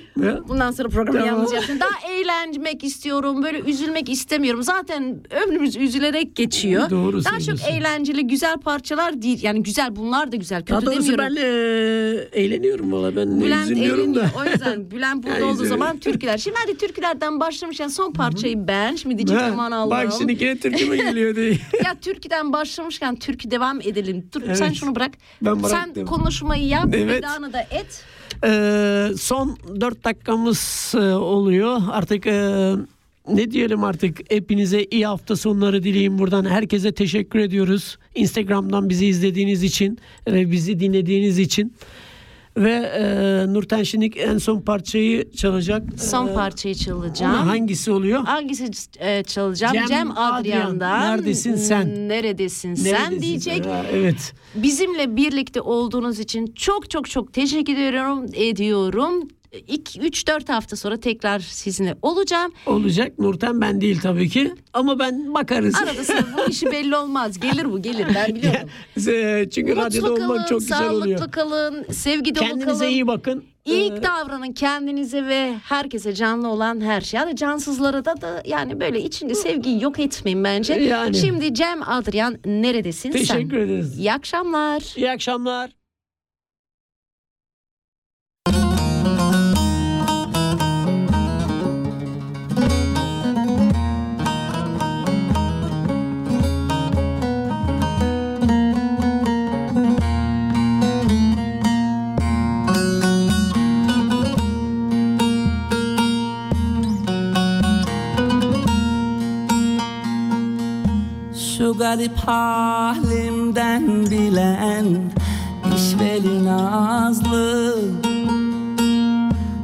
Bundan sonra programı Tamam. yalnız yapacağım. Daha eğlenmek istiyorum. Böyle üzülmek istemiyorum. Zaten ömrümüz üzülerek geçiyor. Doğru Daha çok eğlenceli güzel parçalar değil. Yani güzel bunlar da güzel. Kötü Daha demiyorum. ben e, eğleniyorum valla ben Bülent üzülüyorum da. O yüzden *laughs* Bülent burada Ya, olduğu zaman türküler. Şimdi hadi türkülerden başlamışken son parçayı ben. Şimdi diyecek aman Allah'ım. Bak şimdi yine türküme geliyor *laughs* diye. ya türküden başlamışken türkü devam edelim. Dur sen Evet. şunu bırak. Ben sen bıraktım. konuşmayı yap. Evet. Vedanı da et. Ee, son dört dakikamız e, oluyor. Artık e, ne diyelim artık hepinize iyi hafta sonları dileyim buradan. Herkese teşekkür ediyoruz. Instagram'dan bizi izlediğiniz için ve bizi dinlediğiniz için. Ve e, Nurten Şinik en son parçayı çalacak. Son Ee, parçayı çalacağım. ona hangisi oluyor? Hangisi e, çalacağım? Cem Cem, Adrian, Adrian'dan. Neredesin sen? Neredesin sen Neredesin diyecek. sen? Ha, evet. Bizimle birlikte olduğunuz için çok çok çok teşekkür ediyorum. ediyorum. 3-4 hafta sonra tekrar sizinle olacağım. Olacak. Nurten ben değil tabii ki. Ama ben bakarız. Arada bu *laughs* işi belli olmaz. Gelir bu gelir ben biliyorum. *laughs* Ee, Çünkü radyoda Mutlu olmak kalın, çok güzel sağlıklı oluyor. kalın, sevgi dolu Kendinize kalın. iyi bakın. İyi Ee, davranın kendinize ve herkese canlı olan her şey. Yani cansızlara da da yani böyle içinde sevgiyi yok etmeyin bence. Yani. Şimdi Cem Adrian neredesin sen? Teşekkür ederiz. İyi akşamlar. İyi akşamlar. Şu garip halimden bilen işveli nazlı.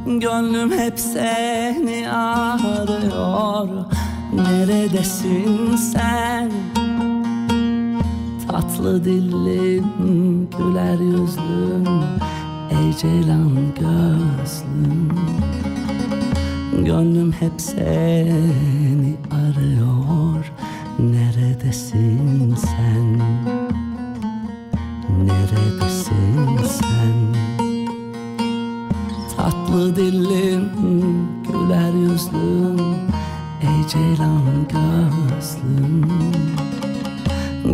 Gönlüm hep seni arıyor. Neredesin sen? Tatlı dillim, güler yüzlüm Ey ceylan gözlüm. Gönlüm hep seni arıyor Neredesin sen? Neredesin sen? Tatlı dillim Güler yüzlüm Ey ceylan gözlüm.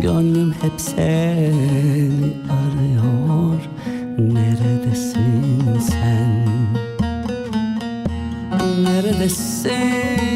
Gönlüm hep seni arıyor. Neredesin sen? Neredesin